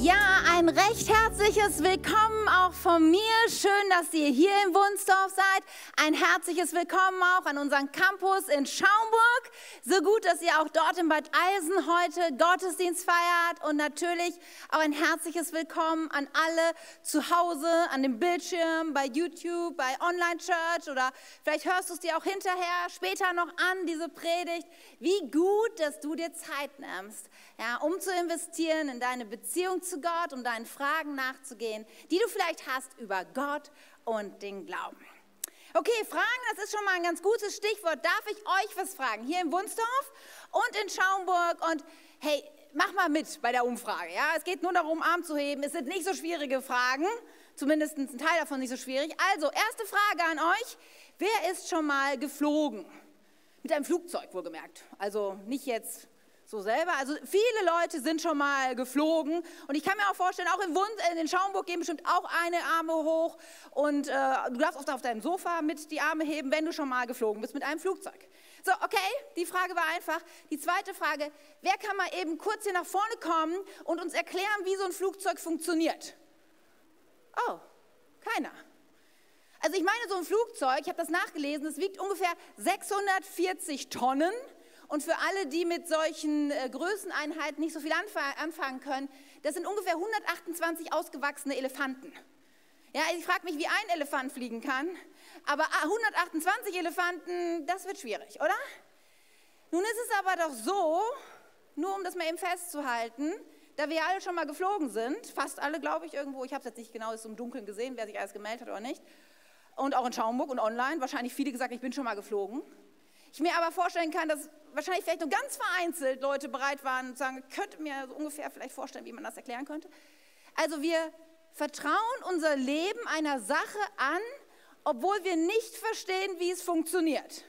Ja, ein recht herzliches Willkommen auch von mir. Schön, dass ihr hier in Wunsdorf seid. Ein herzliches Willkommen auch an unseren Campus in Schaumburg. So gut, dass ihr auch dort in Bad Eisen heute Gottesdienst feiert. Und natürlich auch ein herzliches Willkommen an alle zu Hause, an dem Bildschirm, bei YouTube, bei Online Church oder vielleicht hörst du es dir auch hinterher, später noch an, diese Predigt. Wie gut, dass du dir Zeit nimmst, ja, um zu investieren in deine Beziehung zu Gott, um deinen Fragen nachzugehen, die du vielleicht hast über Gott und den Glauben. Okay, Fragen, das ist schon mal ein ganz gutes Stichwort. Darf ich euch was fragen? Hier in Wunsdorf und in Schaumburg und hey, mach mal mit bei der Umfrage. Ja? Es geht nur darum, Arm zu heben. Es sind nicht so schwierige Fragen, zumindest ein Teil davon nicht so schwierig. Also, erste Frage an euch. Wer ist schon mal geflogen? Mit einem Flugzeug wohlgemerkt. Also nicht jetzt so selber. Also viele Leute sind schon mal geflogen und ich kann mir auch vorstellen, auch in, Wund, äh, in Schaumburg gehen bestimmt auch eine Arme hoch und äh, du darfst auch auf deinem Sofa mit die Arme heben, wenn du schon mal geflogen bist mit einem Flugzeug. So, okay, die Frage war einfach. Die zweite Frage, wer kann mal eben kurz hier nach vorne kommen und uns erklären, wie so ein Flugzeug funktioniert? Oh, keiner. Also ich meine, so ein Flugzeug, ich habe das nachgelesen, es wiegt ungefähr 640 Tonnen und für alle, die mit solchen äh, Größeneinheiten nicht so viel anfangen können, das sind ungefähr 128 ausgewachsene Elefanten. Ja, ich frage mich, wie ein Elefant fliegen kann, aber 128 ah, Elefanten, das wird schwierig, oder? Nun ist es aber doch so, nur um das mal eben festzuhalten, da wir alle schon mal geflogen sind, fast alle, glaube ich, irgendwo, ich habe es jetzt nicht genau ist im Dunkeln gesehen, wer sich alles gemeldet hat oder nicht, und auch in Schaumburg und online, wahrscheinlich viele gesagt, ich bin schon mal geflogen. Ich mir aber vorstellen kann, dass wahrscheinlich vielleicht nur ganz vereinzelt Leute bereit waren und sagen, könnte mir so ungefähr vielleicht vorstellen, wie man das erklären könnte. Also wir vertrauen unser Leben einer Sache an, obwohl wir nicht verstehen, wie es funktioniert.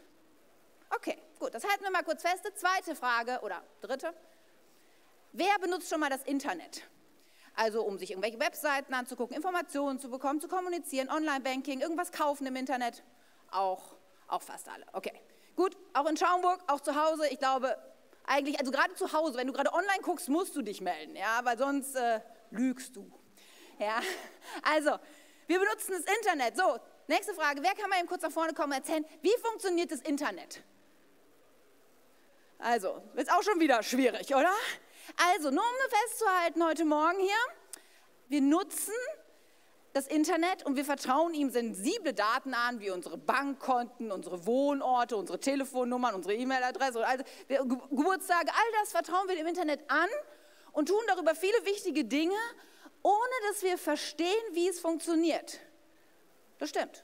Okay, gut, das halten wir mal kurz fest. Zweite Frage oder dritte. Wer benutzt schon mal das Internet? Also um sich irgendwelche Webseiten anzugucken, Informationen zu bekommen, zu kommunizieren, Online-Banking, irgendwas kaufen im Internet? Auch, auch fast alle. Okay. Gut, auch in Schaumburg, auch zu Hause, ich glaube, eigentlich, also gerade zu Hause, wenn du gerade online guckst, musst du dich melden, ja, weil sonst äh, lügst du. Ja, also, wir benutzen das Internet. So, nächste Frage, wer kann mal eben kurz nach vorne kommen und erzählen, wie funktioniert das Internet? Also, ist auch schon wieder schwierig, oder? Also, nur um festzuhalten heute Morgen hier, wir nutzen das Internet und wir vertrauen ihm sensible Daten an, wie unsere Bankkonten, unsere Wohnorte, unsere Telefonnummern, unsere E-Mail-Adresse, also Geburtstage, all das vertrauen wir dem Internet an und tun darüber viele wichtige Dinge, ohne dass wir verstehen, wie es funktioniert. Das stimmt,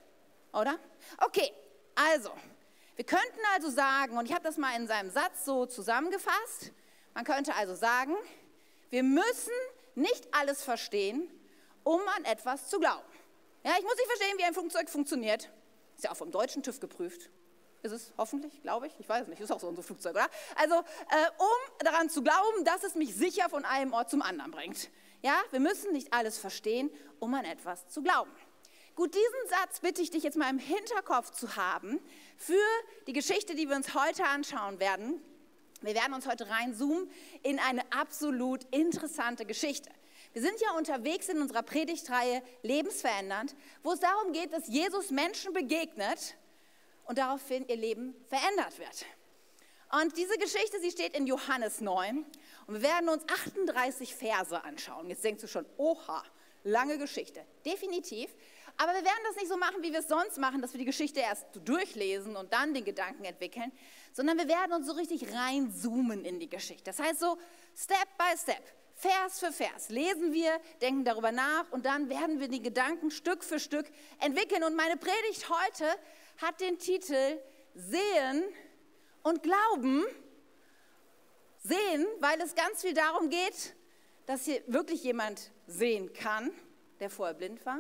oder? Okay, also, wir könnten also sagen, und ich habe das mal in seinem Satz so zusammengefasst, man könnte also sagen, wir müssen nicht alles verstehen, um an etwas zu glauben. Ja, ich muss nicht verstehen, wie ein Flugzeug funktioniert. Ist ja auch vom deutschen TÜV geprüft. Ist es hoffentlich, glaube ich. Ich weiß es nicht. Ist auch so unser Flugzeug, oder? Also, äh, um daran zu glauben, dass es mich sicher von einem Ort zum anderen bringt. Ja, wir müssen nicht alles verstehen, um an etwas zu glauben. Gut, diesen Satz bitte ich dich jetzt mal im Hinterkopf zu haben für die Geschichte, die wir uns heute anschauen werden. Wir werden uns heute reinzoomen in eine absolut interessante Geschichte. Wir sind ja unterwegs in unserer Predigtreihe Lebensverändernd, wo es darum geht, dass Jesus Menschen begegnet und daraufhin ihr Leben verändert wird. Und diese Geschichte, sie steht in Johannes 9 und wir werden uns 38 Verse anschauen. Jetzt denkst du schon, oha, lange Geschichte. Definitiv. Aber wir werden das nicht so machen, wie wir es sonst machen, dass wir die Geschichte erst durchlesen und dann den Gedanken entwickeln, sondern wir werden uns so richtig reinzoomen in die Geschichte. Das heißt so Step by Step. Vers für Vers lesen wir, denken darüber nach und dann werden wir die Gedanken Stück für Stück entwickeln. Und meine Predigt heute hat den Titel Sehen und Glauben. Sehen, weil es ganz viel darum geht, dass hier wirklich jemand sehen kann, der vorher blind war.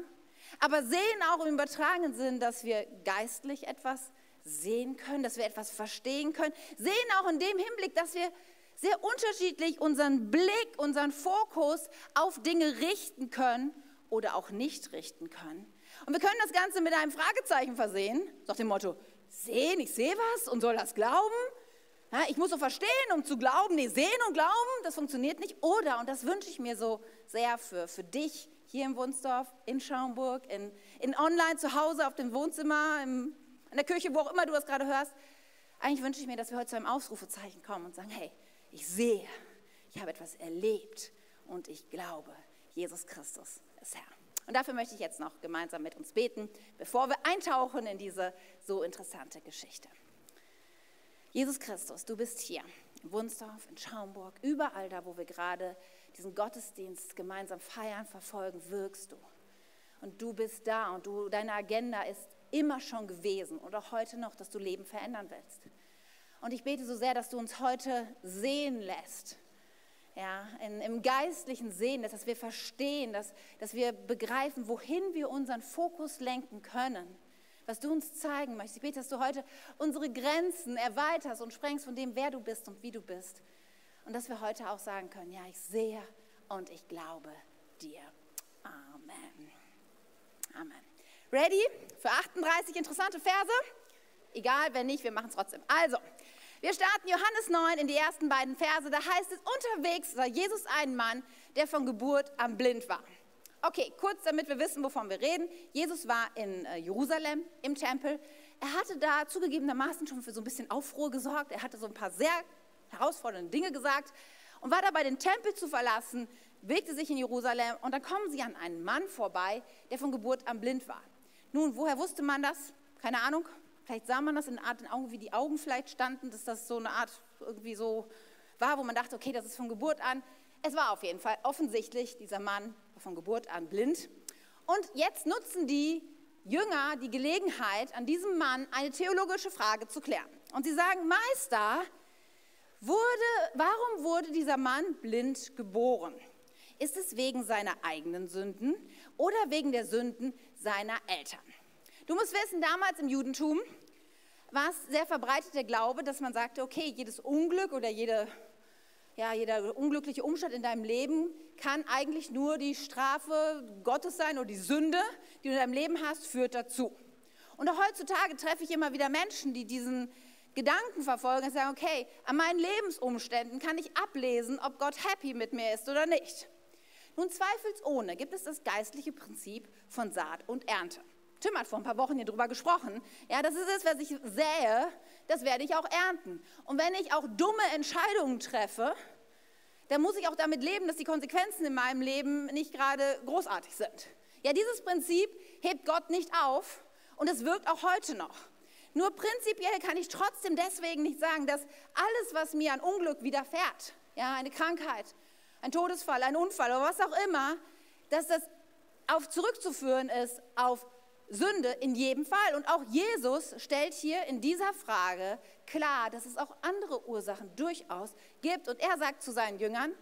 Aber sehen auch im übertragenen Sinn, dass wir geistlich etwas sehen können, dass wir etwas verstehen können. Sehen auch in dem Hinblick, dass wir sehr unterschiedlich unseren Blick, unseren Fokus auf Dinge richten können oder auch nicht richten können. Und wir können das Ganze mit einem Fragezeichen versehen, nach dem Motto, sehen, ich sehe was und soll das glauben? Ja, ich muss so verstehen, um zu glauben. Nee, sehen und glauben, das funktioniert nicht. Oder, und das wünsche ich mir so sehr für, für dich hier im Wunsdorf, in Schaumburg, in, in online, zu Hause, auf dem Wohnzimmer, im, in der Kirche, wo auch immer du das gerade hörst. Eigentlich wünsche ich mir, dass wir heute zu einem Ausrufezeichen kommen und sagen, hey, ich sehe, ich habe etwas erlebt und ich glaube, Jesus Christus ist Herr. Und dafür möchte ich jetzt noch gemeinsam mit uns beten, bevor wir eintauchen in diese so interessante Geschichte. Jesus Christus, du bist hier in Wunsdorf, in Schaumburg, überall da, wo wir gerade diesen Gottesdienst gemeinsam feiern, verfolgen, wirkst du. Und du bist da und du, deine Agenda ist immer schon gewesen und auch heute noch, dass du Leben verändern willst. Und ich bete so sehr, dass du uns heute sehen lässt ja, in, im geistlichen Sehen, dass wir verstehen, dass, dass wir begreifen, wohin wir unseren Fokus lenken können, was du uns zeigen möchtest. Ich bete, dass du heute unsere Grenzen erweiterst und sprengst von dem, wer du bist und wie du bist. Und dass wir heute auch sagen können, ja, ich sehe und ich glaube dir. Amen. Amen. Ready für 38 interessante Verse? Egal, wenn nicht, wir machen es trotzdem. Also, wir starten Johannes 9 in die ersten beiden Verse. Da heißt es, unterwegs sah Jesus einen Mann, der von Geburt an blind war. Okay, kurz, damit wir wissen, wovon wir reden. Jesus war in äh, Jerusalem im Tempel. Er hatte da zugegebenermaßen schon für so ein bisschen Aufruhr gesorgt. Er hatte so ein paar sehr herausfordernde Dinge gesagt und war dabei, den Tempel zu verlassen, bewegte sich in Jerusalem und dann kommen sie an einen Mann vorbei, der von Geburt an blind war. Nun, woher wusste man das? Keine Ahnung. Vielleicht sah man das in Art in Augen, wie die Augen vielleicht standen, dass das so eine Art irgendwie so war, wo man dachte, okay, das ist von Geburt an. Es war auf jeden Fall offensichtlich, dieser Mann war von Geburt an blind. Und jetzt nutzen die Jünger die Gelegenheit, an diesem Mann eine theologische Frage zu klären. Und sie sagen, Meister, wurde, warum wurde dieser Mann blind geboren? Ist es wegen seiner eigenen Sünden oder wegen der Sünden seiner Eltern? Du musst wissen, damals im Judentum war es sehr verbreitet der Glaube, dass man sagte, okay, jedes Unglück oder jede, ja, jeder unglückliche Umstand in deinem Leben kann eigentlich nur die Strafe Gottes sein oder die Sünde, die du in deinem Leben hast, führt dazu. Und auch heutzutage treffe ich immer wieder Menschen, die diesen Gedanken verfolgen und sagen, okay, an meinen Lebensumständen kann ich ablesen, ob Gott happy mit mir ist oder nicht. Nun zweifelsohne gibt es das geistliche Prinzip von Saat und Ernte. Tim hat vor ein paar Wochen hier drüber gesprochen. Ja, das ist es, was ich sähe, das werde ich auch ernten. Und wenn ich auch dumme Entscheidungen treffe, dann muss ich auch damit leben, dass die Konsequenzen in meinem Leben nicht gerade großartig sind. Ja, dieses Prinzip hebt Gott nicht auf und es wirkt auch heute noch. Nur prinzipiell kann ich trotzdem deswegen nicht sagen, dass alles, was mir an Unglück widerfährt, ja, eine Krankheit, ein Todesfall, ein Unfall oder was auch immer, dass das auf zurückzuführen ist auf Sünde in jedem Fall. Und auch Jesus stellt hier in dieser Frage klar, dass es auch andere Ursachen durchaus gibt. Und er sagt zu seinen Jüngern,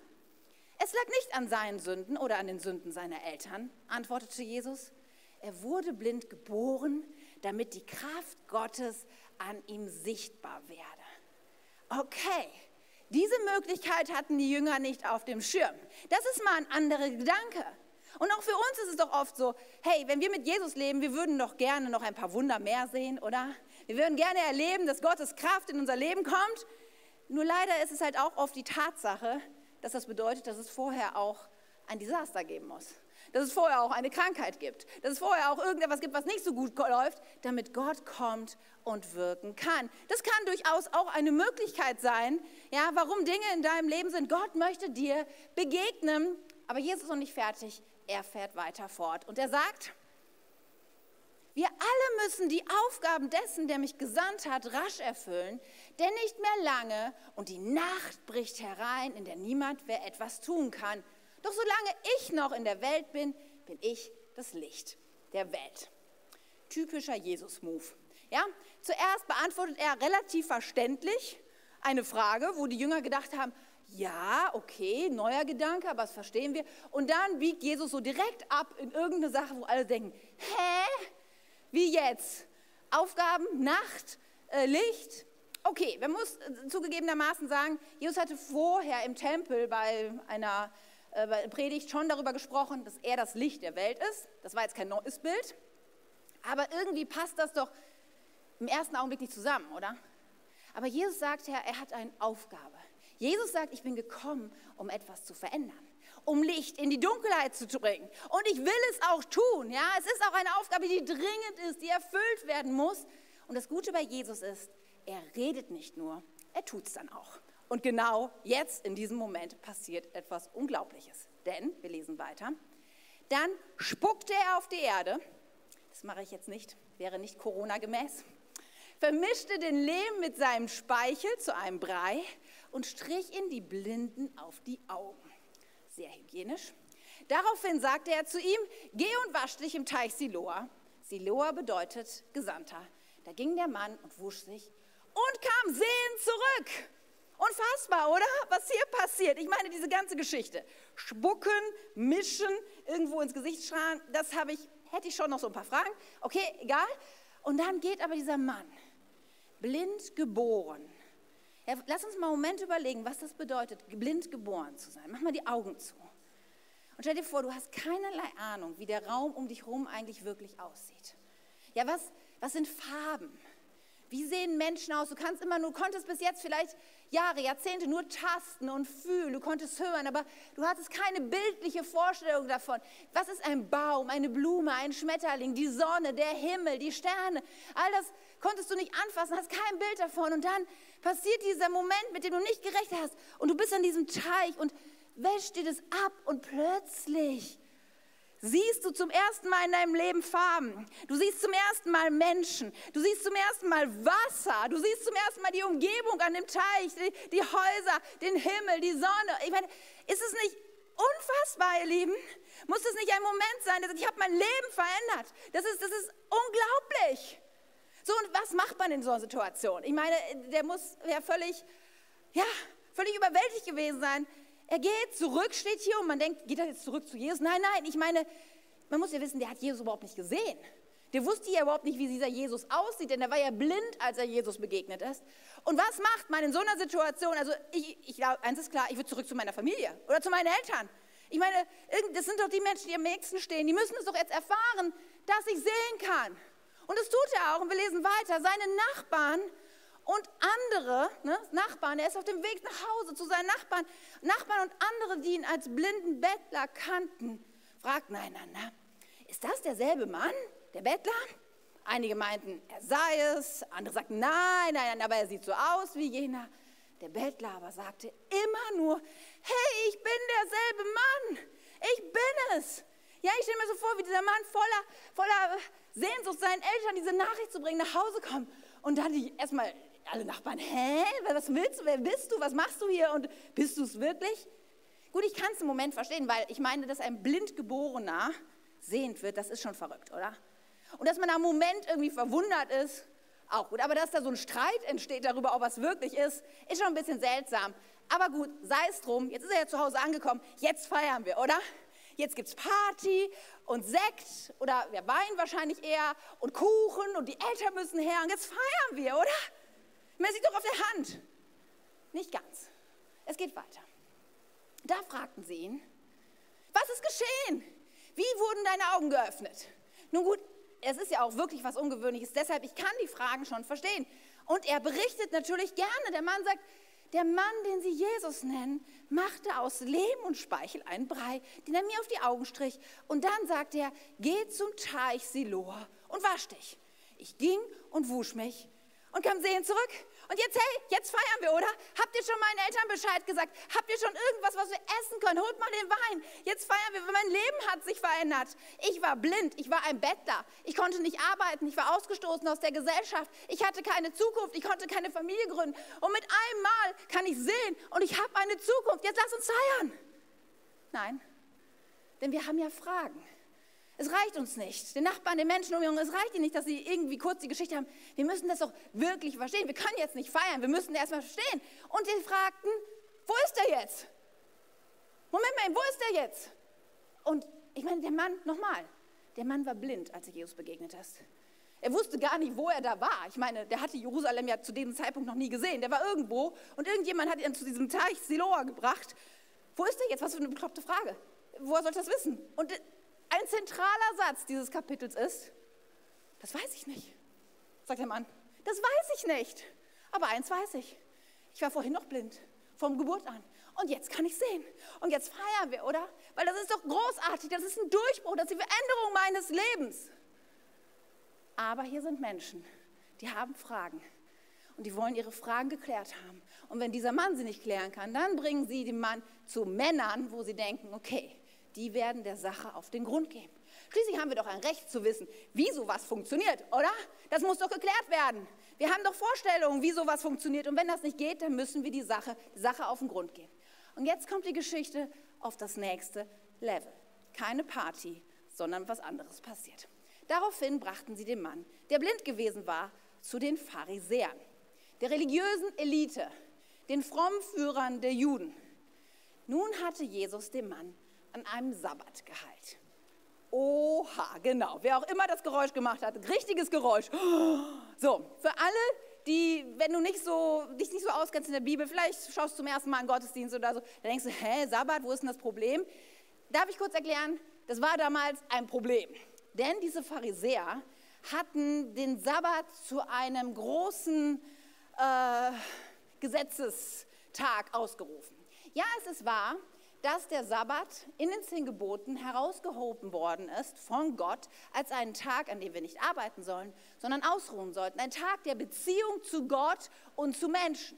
es lag nicht an seinen Sünden oder an den Sünden seiner Eltern, antwortete Jesus. Er wurde blind geboren, damit die Kraft Gottes an ihm sichtbar werde. Okay, diese Möglichkeit hatten die Jünger nicht auf dem Schirm. Das ist mal ein anderer Gedanke. Und auch für uns ist es doch oft so, hey, wenn wir mit Jesus leben, wir würden doch gerne noch ein paar Wunder mehr sehen, oder? Wir würden gerne erleben, dass Gottes Kraft in unser Leben kommt. Nur leider ist es halt auch oft die Tatsache, dass das bedeutet, dass es vorher auch ein Desaster geben muss. Dass es vorher auch eine Krankheit gibt. Dass es vorher auch irgendetwas gibt, was nicht so gut läuft, damit Gott kommt und wirken kann. Das kann durchaus auch eine Möglichkeit sein, ja, warum Dinge in deinem Leben sind. Gott möchte dir begegnen, aber Jesus ist noch nicht fertig er fährt weiter fort. Und er sagt, wir alle müssen die Aufgaben dessen, der mich gesandt hat, rasch erfüllen, denn nicht mehr lange und die Nacht bricht herein, in der niemand wer etwas tun kann. Doch solange ich noch in der Welt bin, bin ich das Licht der Welt. Typischer Jesus-Move. Ja, zuerst beantwortet er relativ verständlich eine Frage, wo die Jünger gedacht haben, ja, okay, neuer Gedanke, aber das verstehen wir. Und dann biegt Jesus so direkt ab in irgendeine Sache, wo alle denken, hä? Wie jetzt? Aufgaben, Nacht, äh, Licht? Okay, man muss äh, zugegebenermaßen sagen, Jesus hatte vorher im Tempel bei einer äh, Predigt schon darüber gesprochen, dass er das Licht der Welt ist. Das war jetzt kein neues Bild. Aber irgendwie passt das doch im ersten Augenblick nicht zusammen, oder? Aber Jesus sagt ja, er hat eine Aufgabe. Jesus sagt, ich bin gekommen, um etwas zu verändern, um Licht in die Dunkelheit zu bringen. Und ich will es auch tun. Ja, es ist auch eine Aufgabe, die dringend ist, die erfüllt werden muss. Und das Gute bei Jesus ist, er redet nicht nur, er tut es dann auch. Und genau jetzt, in diesem Moment, passiert etwas Unglaubliches. Denn, wir lesen weiter, dann spuckte er auf die Erde, das mache ich jetzt nicht, wäre nicht Corona-gemäß, vermischte den Lehm mit seinem Speichel zu einem Brei und strich ihn die Blinden auf die Augen. Sehr hygienisch. Daraufhin sagte er zu ihm, geh und wasch dich im Teich Siloa. Siloa bedeutet Gesandter. Da ging der Mann und wusch sich und kam sehend zurück. Unfassbar, oder? Was hier passiert. Ich meine, diese ganze Geschichte. Spucken, mischen, irgendwo ins Gesicht schreien, das habe ich, hätte ich schon noch so ein paar Fragen. Okay, egal. Und dann geht aber dieser Mann, blind geboren. Ja, lass uns mal einen Moment überlegen, was das bedeutet, blind geboren zu sein. Mach mal die Augen zu. Und stell dir vor, du hast keinerlei Ahnung, wie der Raum um dich herum eigentlich wirklich aussieht. Ja, was, was sind Farben? Wie sehen Menschen aus? Du kannst immer nur, konntest bis jetzt vielleicht Jahre, Jahrzehnte nur tasten und fühlen, du konntest hören, aber du hattest keine bildliche Vorstellung davon. Was ist ein Baum, eine Blume, ein Schmetterling, die Sonne, der Himmel, die Sterne? All das konntest du nicht anfassen, hast kein Bild davon. Und dann passiert dieser Moment, mit dem du nicht gerechnet hast. Und du bist an diesem Teich und wäscht dir das ab und plötzlich siehst du zum ersten Mal in deinem Leben Farben. Du siehst zum ersten Mal Menschen. Du siehst zum ersten Mal Wasser. Du siehst zum ersten Mal die Umgebung an dem Teich, die, die Häuser, den Himmel, die Sonne. Ich meine, ist es nicht unfassbar, ihr Lieben? Muss es nicht ein Moment sein, dass ich habe mein Leben verändert? Das ist, das ist unglaublich. So, und was macht man in so einer Situation? Ich meine, der muss ja völlig, ja, völlig überwältigt gewesen sein. Er geht zurück, steht hier und man denkt, geht er jetzt zurück zu Jesus? Nein, nein, ich meine, man muss ja wissen, der hat Jesus überhaupt nicht gesehen. Der wusste ja überhaupt nicht, wie dieser Jesus aussieht, denn er war ja blind, als er Jesus begegnet ist. Und was macht man in so einer Situation? Also ich, ich glaube, eins ist klar, ich würde zurück zu meiner Familie oder zu meinen Eltern. Ich meine, das sind doch die Menschen, die am nächsten stehen. Die müssen es doch jetzt erfahren, dass ich sehen kann. Und das tut er auch. Und wir lesen weiter. Seine Nachbarn und andere, ne, Nachbarn, er ist auf dem Weg nach Hause zu seinen Nachbarn, Nachbarn und andere, die ihn als blinden Bettler kannten, fragten einander, ist das derselbe Mann, der Bettler? Einige meinten, er sei es, andere sagten, nein, nein, nein, aber er sieht so aus wie jener. Der Bettler aber sagte immer nur, hey, ich bin derselbe Mann, ich bin es. Ja, ich stelle mir so vor, wie dieser Mann voller, voller Sehnsucht seinen Eltern diese Nachricht zu bringen, nach Hause kommt und dann die erstmal alle Nachbarn, hä, was willst du, wer bist du, was machst du hier und bist du es wirklich? Gut, ich kann es im Moment verstehen, weil ich meine, dass ein Blindgeborener sehend wird, das ist schon verrückt, oder? Und dass man am Moment irgendwie verwundert ist, auch gut. Aber dass da so ein Streit entsteht darüber, ob was wirklich ist, ist schon ein bisschen seltsam. Aber gut, sei es drum, jetzt ist er ja zu Hause angekommen, jetzt feiern wir, oder? Jetzt gibt es Party und Sekt oder ja, Wein wahrscheinlich eher und Kuchen und die Eltern müssen her und jetzt feiern wir, oder? Man sieht doch auf der Hand. Nicht ganz. Es geht weiter. Da fragten sie ihn, was ist geschehen? Wie wurden deine Augen geöffnet? Nun gut, es ist ja auch wirklich was Ungewöhnliches, deshalb ich kann die Fragen schon verstehen. Und er berichtet natürlich gerne. Der Mann sagt, der Mann, den sie Jesus nennen, machte aus Lehm und Speichel einen Brei, den er mir auf die Augen strich. Und dann sagte er, geh zum Teich Siloa und wasch dich. Ich ging und wusch mich und kam sehen zurück. Und jetzt, hey, jetzt feiern wir, oder? Habt ihr schon meinen Eltern Bescheid gesagt? Habt ihr schon irgendwas, was wir essen können? Holt mal den Wein. Jetzt feiern wir, mein Leben hat sich verändert. Ich war blind, ich war ein Bettler. Ich konnte nicht arbeiten, ich war ausgestoßen aus der Gesellschaft. Ich hatte keine Zukunft, ich konnte keine Familie gründen. Und mit einem Mal kann ich sehen und ich habe eine Zukunft. Jetzt lass uns feiern. Nein, denn wir haben ja Fragen. Es reicht uns nicht. Den Nachbarn, den Menschen um uns, es reicht ihnen nicht, dass sie irgendwie kurz die Geschichte haben. Wir müssen das doch wirklich verstehen. Wir können jetzt nicht feiern, wir müssen erst mal verstehen. Und sie fragten, wo ist er jetzt? Moment mal, wo ist er jetzt? Und ich meine, der Mann, nochmal, der Mann war blind, als er Jesus begegnet ist. Er wusste gar nicht, wo er da war. Ich meine, der hatte Jerusalem ja zu diesem Zeitpunkt noch nie gesehen. Der war irgendwo und irgendjemand hat ihn zu diesem Teich Siloa gebracht. Wo ist er jetzt? Was für eine bekloppte Frage. Woher soll das wissen? Und ein zentraler Satz dieses Kapitels ist, das weiß ich nicht, sagt der Mann. Das weiß ich nicht. Aber eins weiß ich, ich war vorhin noch blind, vom Geburt an. Und jetzt kann ich sehen. Und jetzt feiern wir, oder? Weil das ist doch großartig, das ist ein Durchbruch, das ist die Veränderung meines Lebens. Aber hier sind Menschen, die haben Fragen. Und die wollen ihre Fragen geklärt haben. Und wenn dieser Mann sie nicht klären kann, dann bringen sie den Mann zu Männern, wo sie denken, okay, die werden der Sache auf den Grund gehen. Schließlich haben wir doch ein Recht zu wissen, wie sowas funktioniert, oder? Das muss doch geklärt werden. Wir haben doch Vorstellungen, wie sowas funktioniert. Und wenn das nicht geht, dann müssen wir die Sache, die Sache auf den Grund gehen. Und jetzt kommt die Geschichte auf das nächste Level. Keine Party, sondern was anderes passiert. Daraufhin brachten sie den Mann, der blind gewesen war, zu den Pharisäern, der religiösen Elite, den Frommführern der Juden. Nun hatte Jesus den Mann an einem Sabbat geheilt. Oha, genau. Wer auch immer das Geräusch gemacht hat, richtiges Geräusch. So, für alle, die, wenn du nicht so, dich nicht so auskennst in der Bibel, vielleicht schaust du zum ersten Mal einen Gottesdienst oder so, dann denkst du, hä, Sabbat, wo ist denn das Problem? Darf ich kurz erklären? Das war damals ein Problem. Denn diese Pharisäer hatten den Sabbat zu einem großen äh, Gesetzestag ausgerufen. Ja, es ist wahr, dass der Sabbat in den zehn Geboten herausgehoben worden ist von Gott als einen Tag, an dem wir nicht arbeiten sollen, sondern ausruhen sollten. Ein Tag der Beziehung zu Gott und zu Menschen.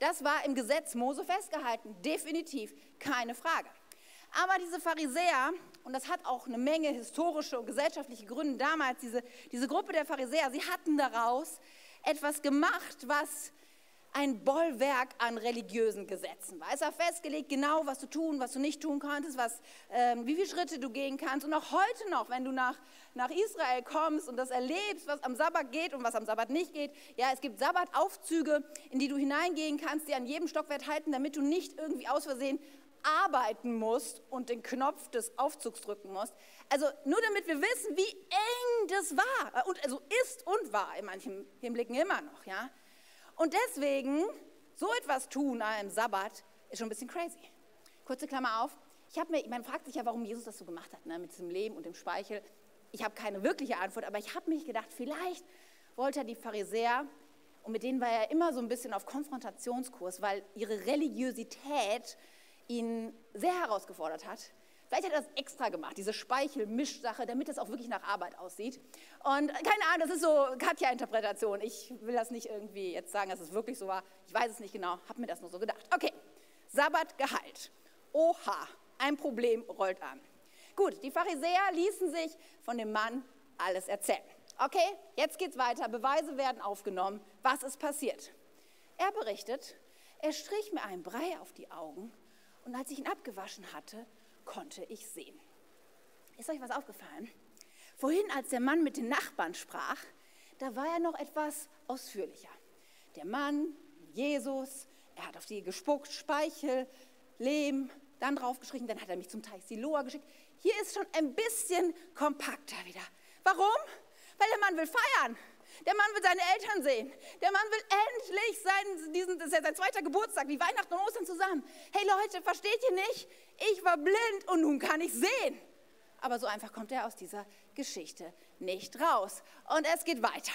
Das war im Gesetz Mose festgehalten, definitiv keine Frage. Aber diese Pharisäer, und das hat auch eine Menge historische und gesellschaftliche Gründe damals, diese, diese Gruppe der Pharisäer, sie hatten daraus etwas gemacht, was ein Bollwerk an religiösen Gesetzen. Es war festgelegt, genau was du tun, was du nicht tun konntest, was, ähm, wie viele Schritte du gehen kannst. Und auch heute noch, wenn du nach, nach Israel kommst und das erlebst, was am Sabbat geht und was am Sabbat nicht geht. Ja, es gibt Sabbataufzüge, in die du hineingehen kannst, die an jedem Stockwerk halten, damit du nicht irgendwie aus Versehen arbeiten musst und den Knopf des Aufzugs drücken musst. Also nur damit wir wissen, wie eng das war und also ist und war in manchen Hinblicken immer noch, ja. Und deswegen, so etwas tun einem Sabbat ist schon ein bisschen crazy. Kurze Klammer auf. Ich mir, man fragt sich ja, warum Jesus das so gemacht hat, ne, mit diesem Leben und dem Speichel. Ich habe keine wirkliche Antwort, aber ich habe mich gedacht, vielleicht wollte er die Pharisäer, und mit denen war er immer so ein bisschen auf Konfrontationskurs, weil ihre Religiosität ihn sehr herausgefordert hat. Vielleicht hat er das extra gemacht, diese Speichelmischsache, damit es auch wirklich nach Arbeit aussieht. Und keine Ahnung, das ist so Katja-Interpretation. Ich will das nicht irgendwie jetzt sagen, dass es wirklich so war. Ich weiß es nicht genau, habe mir das nur so gedacht. Okay, Sabbat geheilt. Oha, ein Problem rollt an. Gut, die Pharisäer ließen sich von dem Mann alles erzählen. Okay, jetzt geht's weiter. Beweise werden aufgenommen. Was ist passiert? Er berichtet, er strich mir einen Brei auf die Augen und als ich ihn abgewaschen hatte, konnte ich sehen. Ist euch was aufgefallen? Vorhin, als der Mann mit den Nachbarn sprach, da war er noch etwas ausführlicher. Der Mann, Jesus, er hat auf die gespuckt, Speichel, Lehm, dann draufgeschrieben, dann hat er mich zum Teich Siloa geschickt. Hier ist schon ein bisschen kompakter wieder. Warum? Weil der Mann will feiern. Der Mann will seine Eltern sehen. Der Mann will endlich sein, diesen, das ist ja sein zweiter Geburtstag, wie Weihnachten und Ostern zusammen. Hey Leute, versteht ihr nicht? Ich war blind und nun kann ich sehen. Aber so einfach kommt er aus dieser Geschichte nicht raus. Und es geht weiter.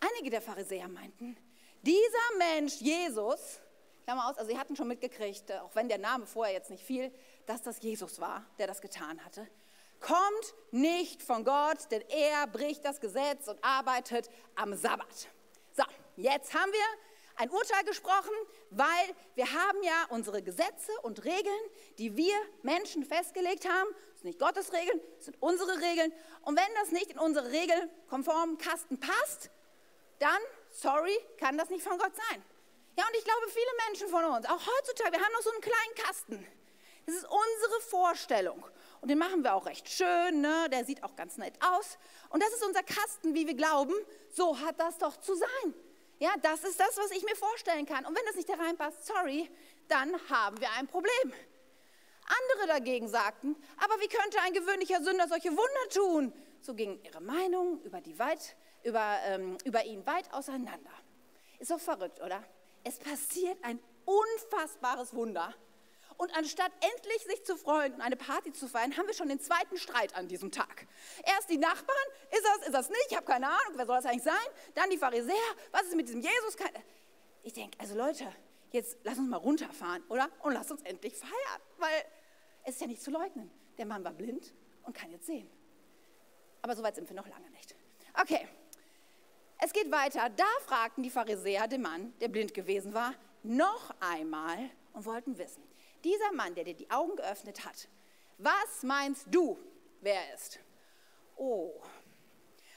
Einige der Pharisäer meinten, dieser Mensch, Jesus, Klammer aus, also sie hatten schon mitgekriegt, auch wenn der Name vorher jetzt nicht fiel, dass das Jesus war, der das getan hatte kommt nicht von Gott, denn er bricht das Gesetz und arbeitet am Sabbat. So, jetzt haben wir ein Urteil gesprochen, weil wir haben ja unsere Gesetze und Regeln, die wir Menschen festgelegt haben. Das sind nicht Gottes Regeln, das sind unsere Regeln. Und wenn das nicht in unsere regelkonformen Kasten passt, dann, sorry, kann das nicht von Gott sein. Ja, und ich glaube, viele Menschen von uns, auch heutzutage, wir haben noch so einen kleinen Kasten. Das ist unsere Vorstellung. Und den machen wir auch recht schön, ne? der sieht auch ganz nett aus. Und das ist unser Kasten, wie wir glauben, so hat das doch zu sein. Ja, das ist das, was ich mir vorstellen kann. Und wenn das nicht da reinpasst, sorry, dann haben wir ein Problem. Andere dagegen sagten, aber wie könnte ein gewöhnlicher Sünder solche Wunder tun? So gingen ihre Meinungen über, die weit, über, ähm, über ihn weit auseinander. Ist doch verrückt, oder? Es passiert ein unfassbares Wunder Und anstatt endlich sich zu freuen und eine Party zu feiern, haben wir schon den zweiten Streit an diesem Tag. Erst die Nachbarn, ist das, ist das nicht? Ich habe keine Ahnung, wer soll das eigentlich sein? Dann die Pharisäer, was ist mit diesem Jesus? Ich denke, also Leute, jetzt lass uns mal runterfahren, oder? Und lass uns endlich feiern, weil es ist ja nicht zu leugnen. Der Mann war blind und kann jetzt sehen. Aber so weit sind wir noch lange nicht. Okay, es geht weiter. Da fragten die Pharisäer den Mann, der blind gewesen war, noch einmal und wollten wissen, dieser Mann, der dir die Augen geöffnet hat, was meinst du, wer er ist? Oh.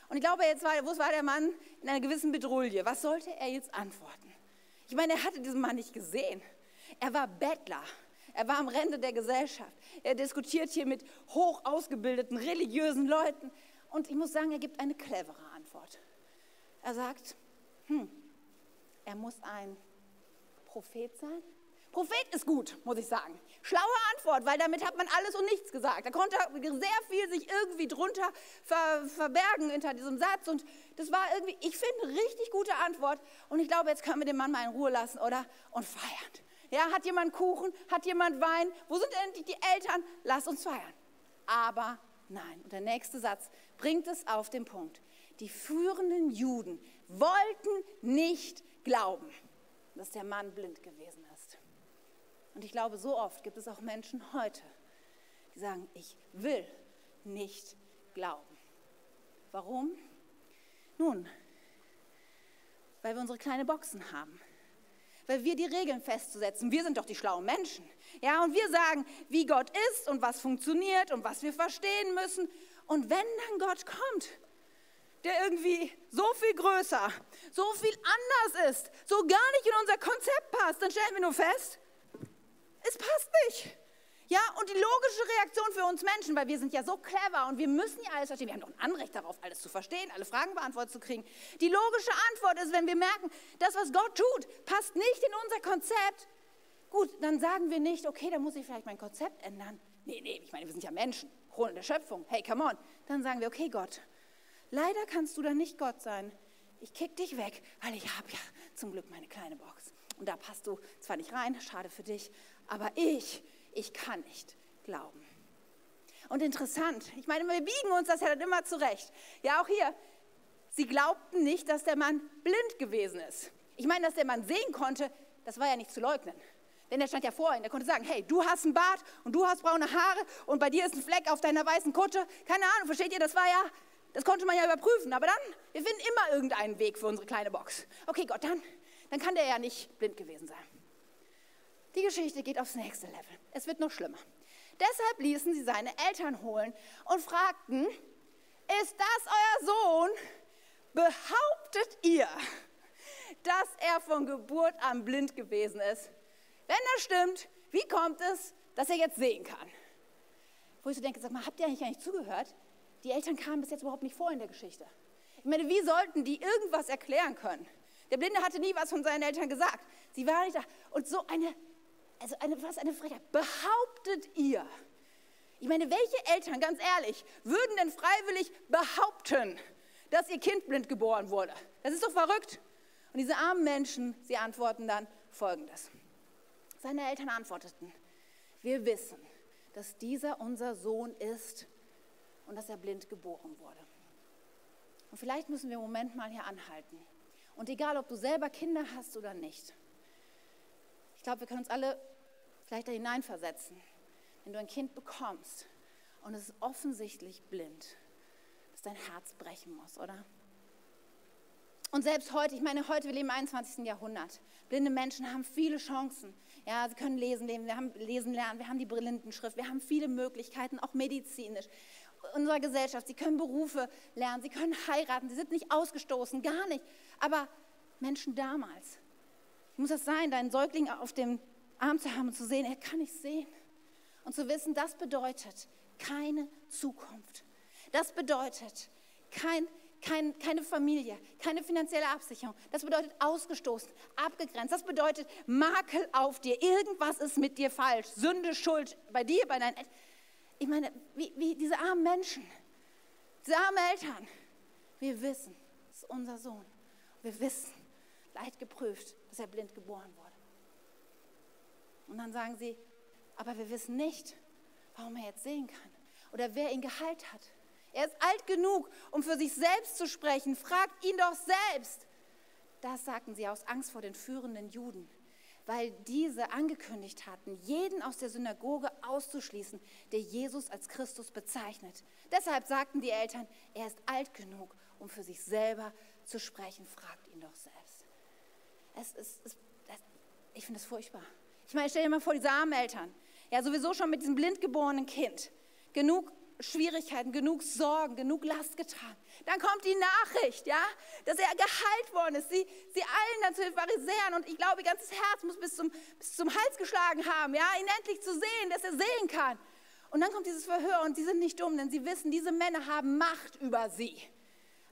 Und ich glaube, jetzt war, wo war der Mann in einer gewissen Bedrulle? Was sollte er jetzt antworten? Ich meine, er hatte diesen Mann nicht gesehen. Er war Bettler. Er war am Rande der Gesellschaft. Er diskutiert hier mit hoch ausgebildeten religiösen Leuten. Und ich muss sagen, er gibt eine clevere Antwort. Er sagt, hm, er muss ein Prophet sein. Prophet ist gut, muss ich sagen. Schlaue Antwort, weil damit hat man alles und nichts gesagt. Da konnte sehr viel sich irgendwie drunter ver verbergen hinter diesem Satz. Und das war irgendwie, ich finde, richtig gute Antwort. Und ich glaube, jetzt können wir den Mann mal in Ruhe lassen, oder? Und feiern. Ja, hat jemand Kuchen? Hat jemand Wein? Wo sind endlich die Eltern? Lass uns feiern. Aber nein. Und der nächste Satz bringt es auf den Punkt. Die führenden Juden wollten nicht glauben, dass der Mann blind gewesen ist. Und ich glaube, so oft gibt es auch Menschen heute, die sagen, ich will nicht glauben. Warum? Nun, weil wir unsere kleine Boxen haben weil wir die Regeln festzusetzen. Wir sind doch die schlauen Menschen. Ja, und wir sagen, wie Gott ist und was funktioniert und was wir verstehen müssen. Und wenn dann Gott kommt, der irgendwie so viel größer, so viel anders ist, so gar nicht in unser Konzept passt, dann stellen wir nur fest, es passt nicht. Ja, und die logische Reaktion für uns Menschen, weil wir sind ja so clever und wir müssen ja alles verstehen, wir haben doch ein Anrecht darauf, alles zu verstehen, alle Fragen beantwortet zu kriegen. Die logische Antwort ist, wenn wir merken, das, was Gott tut, passt nicht in unser Konzept, gut, dann sagen wir nicht, okay, dann muss ich vielleicht mein Konzept ändern. Nee, nee, ich meine, wir sind ja Menschen, Krone der Schöpfung, hey, come on. Dann sagen wir, okay, Gott, leider kannst du dann nicht Gott sein. Ich kick dich weg, weil ich habe ja zum Glück meine kleine Box. Und da passt du zwar nicht rein, schade für dich, aber ich ich kann nicht glauben. Und interessant, ich meine, wir biegen uns das ja dann immer zurecht. Ja, auch hier, sie glaubten nicht, dass der Mann blind gewesen ist. Ich meine, dass der Mann sehen konnte, das war ja nicht zu leugnen. Denn er stand ja vor ihnen, er konnte sagen, hey, du hast einen Bart und du hast braune Haare und bei dir ist ein Fleck auf deiner weißen Kutte. Keine Ahnung, versteht ihr, das war ja, das konnte man ja überprüfen. Aber dann, wir finden immer irgendeinen Weg für unsere kleine Box. Okay, Gott, dann, dann kann der ja nicht blind gewesen sein. Die Geschichte geht aufs nächste Level. Es wird noch schlimmer. Deshalb ließen sie seine Eltern holen und fragten, ist das euer Sohn? Behauptet ihr, dass er von Geburt an blind gewesen ist? Wenn das stimmt, wie kommt es, dass er jetzt sehen kann? Wo ich so denke, sag mal, habt ihr eigentlich gar nicht zugehört? Die Eltern kamen bis jetzt überhaupt nicht vor in der Geschichte. Ich meine, wie sollten die irgendwas erklären können? Der Blinde hatte nie was von seinen Eltern gesagt. Sie waren nicht da. Und so eine also eine, was eine Frechheit. Behauptet ihr? Ich meine, welche Eltern, ganz ehrlich, würden denn freiwillig behaupten, dass ihr Kind blind geboren wurde? Das ist doch verrückt. Und diese armen Menschen, sie antworten dann folgendes. Seine Eltern antworteten, wir wissen, dass dieser unser Sohn ist und dass er blind geboren wurde. Und vielleicht müssen wir im Moment mal hier anhalten. Und egal, ob du selber Kinder hast oder nicht, glaube, wir können uns alle vielleicht da hineinversetzen. Wenn du ein Kind bekommst und es ist offensichtlich blind, dass dein Herz brechen muss, oder? Und selbst heute, ich meine, heute, wir leben im 21. Jahrhundert. Blinde Menschen haben viele Chancen. Ja, sie können lesen, wir haben lesen lernen, wir haben die Brillentenschrift, wir haben viele Möglichkeiten, auch medizinisch. In unserer Gesellschaft, sie können Berufe lernen, sie können heiraten, sie sind nicht ausgestoßen, gar nicht. Aber Menschen damals, muss das sein, deinen Säugling auf dem Arm zu haben und zu sehen, er kann nicht sehen. Und zu wissen, das bedeutet keine Zukunft. Das bedeutet kein, kein, keine Familie, keine finanzielle Absicherung. Das bedeutet ausgestoßen, abgegrenzt. Das bedeutet Makel auf dir. Irgendwas ist mit dir falsch. Sünde, Schuld bei dir, bei deinen Eltern. Ich meine, wie, wie diese armen Menschen, diese armen Eltern. Wir wissen, es ist unser Sohn. Wir wissen, leid geprüft, dass er blind geboren wurde. Und dann sagen sie, aber wir wissen nicht, warum er jetzt sehen kann oder wer ihn geheilt hat. Er ist alt genug, um für sich selbst zu sprechen. Fragt ihn doch selbst. Das sagten sie aus Angst vor den führenden Juden, weil diese angekündigt hatten, jeden aus der Synagoge auszuschließen, der Jesus als Christus bezeichnet. Deshalb sagten die Eltern, er ist alt genug, um für sich selber zu sprechen. Fragt ihn doch selbst. Es es, es, ich finde es furchtbar. Ich meine, stell dir mal vor, diese armen Eltern, ja sowieso schon mit diesem blind geborenen Kind, genug Schwierigkeiten, genug Sorgen, genug Last getragen. Dann kommt die Nachricht, ja, dass er geheilt worden ist. Sie, sie eilen dann zu den Pharisäern und ich glaube, ihr ganzes Herz muss bis zum, bis zum Hals geschlagen haben, ja, ihn endlich zu sehen, dass er sehen kann. Und dann kommt dieses Verhör und sie sind nicht dumm, denn sie wissen, diese Männer haben Macht über sie,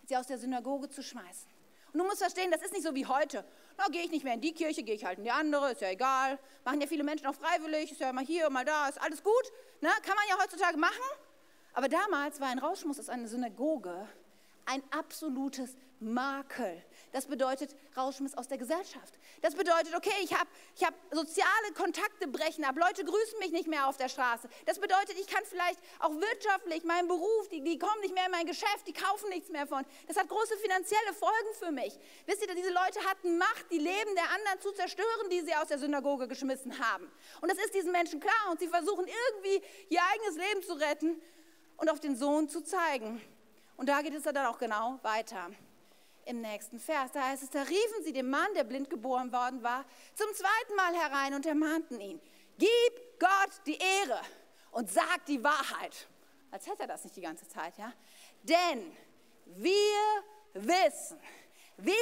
sie aus der Synagoge zu schmeißen. Und du musst verstehen, das ist nicht so wie heute. Na, gehe ich nicht mehr in die Kirche, gehe ich halt in die andere, ist ja egal. Machen ja viele Menschen auch freiwillig, ist ja mal hier, mal da, ist alles gut. Ne? Kann man ja heutzutage machen. Aber damals war ein Rausschmuss aus einer Synagoge ein absolutes Makel. Das bedeutet Rauschmiss aus der Gesellschaft. Das bedeutet, okay, ich habe ich hab soziale Kontakte brechen ab. Leute grüßen mich nicht mehr auf der Straße. Das bedeutet, ich kann vielleicht auch wirtschaftlich meinen Beruf, die, die kommen nicht mehr in mein Geschäft, die kaufen nichts mehr von. Das hat große finanzielle Folgen für mich. Wisst ihr, diese Leute hatten Macht, die Leben der anderen zu zerstören, die sie aus der Synagoge geschmissen haben. Und das ist diesen Menschen klar und sie versuchen irgendwie ihr eigenes Leben zu retten und auf den Sohn zu zeigen. Und da geht es dann auch genau weiter. Im nächsten Vers, da heißt es, da riefen sie dem Mann, der blind geboren worden war, zum zweiten Mal herein und ermahnten ihn, gib Gott die Ehre und sag die Wahrheit. Als hätte er das nicht die ganze Zeit, ja? Denn wir wissen, wir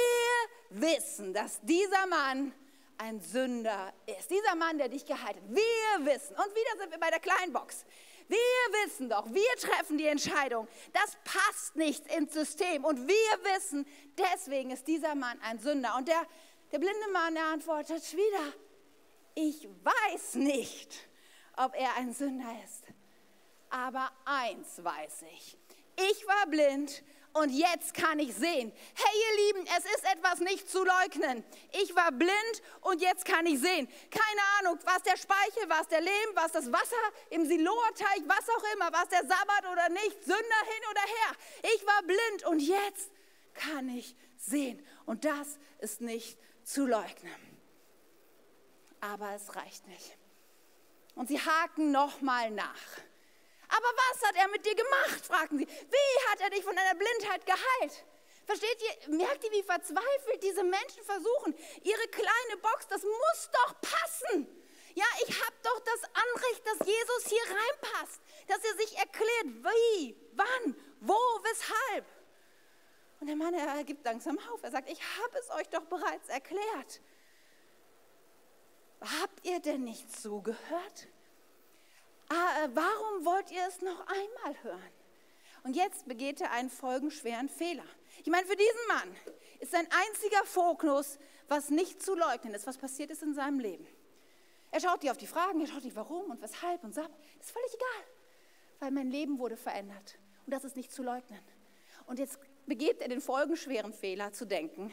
wissen, dass dieser Mann ein Sünder ist. Dieser Mann, der dich geheilt hat. Wir wissen. Und wieder sind wir bei der Kleinbox. Wir wissen doch, wir treffen die Entscheidung. Das passt nicht ins System. Und wir wissen, deswegen ist dieser Mann ein Sünder. Und der, der blinde Mann, der antwortet wieder, ich weiß nicht, ob er ein Sünder ist. Aber eins weiß ich. Ich war blind und jetzt kann ich sehen. Hey ihr Lieben, es ist etwas nicht zu leugnen. Ich war blind und jetzt kann ich sehen. Keine Ahnung, was der Speichel, was der Lehm, was das Wasser im Siloateich, was auch immer, was der Sabbat oder nicht, Sünder hin oder her. Ich war blind und jetzt kann ich sehen. Und das ist nicht zu leugnen. Aber es reicht nicht. Und sie haken nochmal nach. Aber was hat er mit dir gemacht, fragten sie. Wie hat er dich von deiner Blindheit geheilt? Versteht ihr, merkt ihr, wie verzweifelt diese Menschen versuchen? Ihre kleine Box, das muss doch passen. Ja, ich habe doch das Anrecht, dass Jesus hier reinpasst, dass er sich erklärt, wie, wann, wo, weshalb. Und der Mann, er gibt langsam auf. Er sagt, ich habe es euch doch bereits erklärt. Habt ihr denn nicht zugehört? Ah, äh, warum wollt ihr es noch einmal hören? Und jetzt begeht er einen folgenschweren Fehler. Ich meine, für diesen Mann ist sein einziger Fokus, was nicht zu leugnen ist, was passiert ist in seinem Leben. Er schaut dir auf die Fragen, er schaut dir warum und weshalb und sagt, das ist völlig egal, weil mein Leben wurde verändert und das ist nicht zu leugnen. Und jetzt begeht er den folgenschweren Fehler zu denken,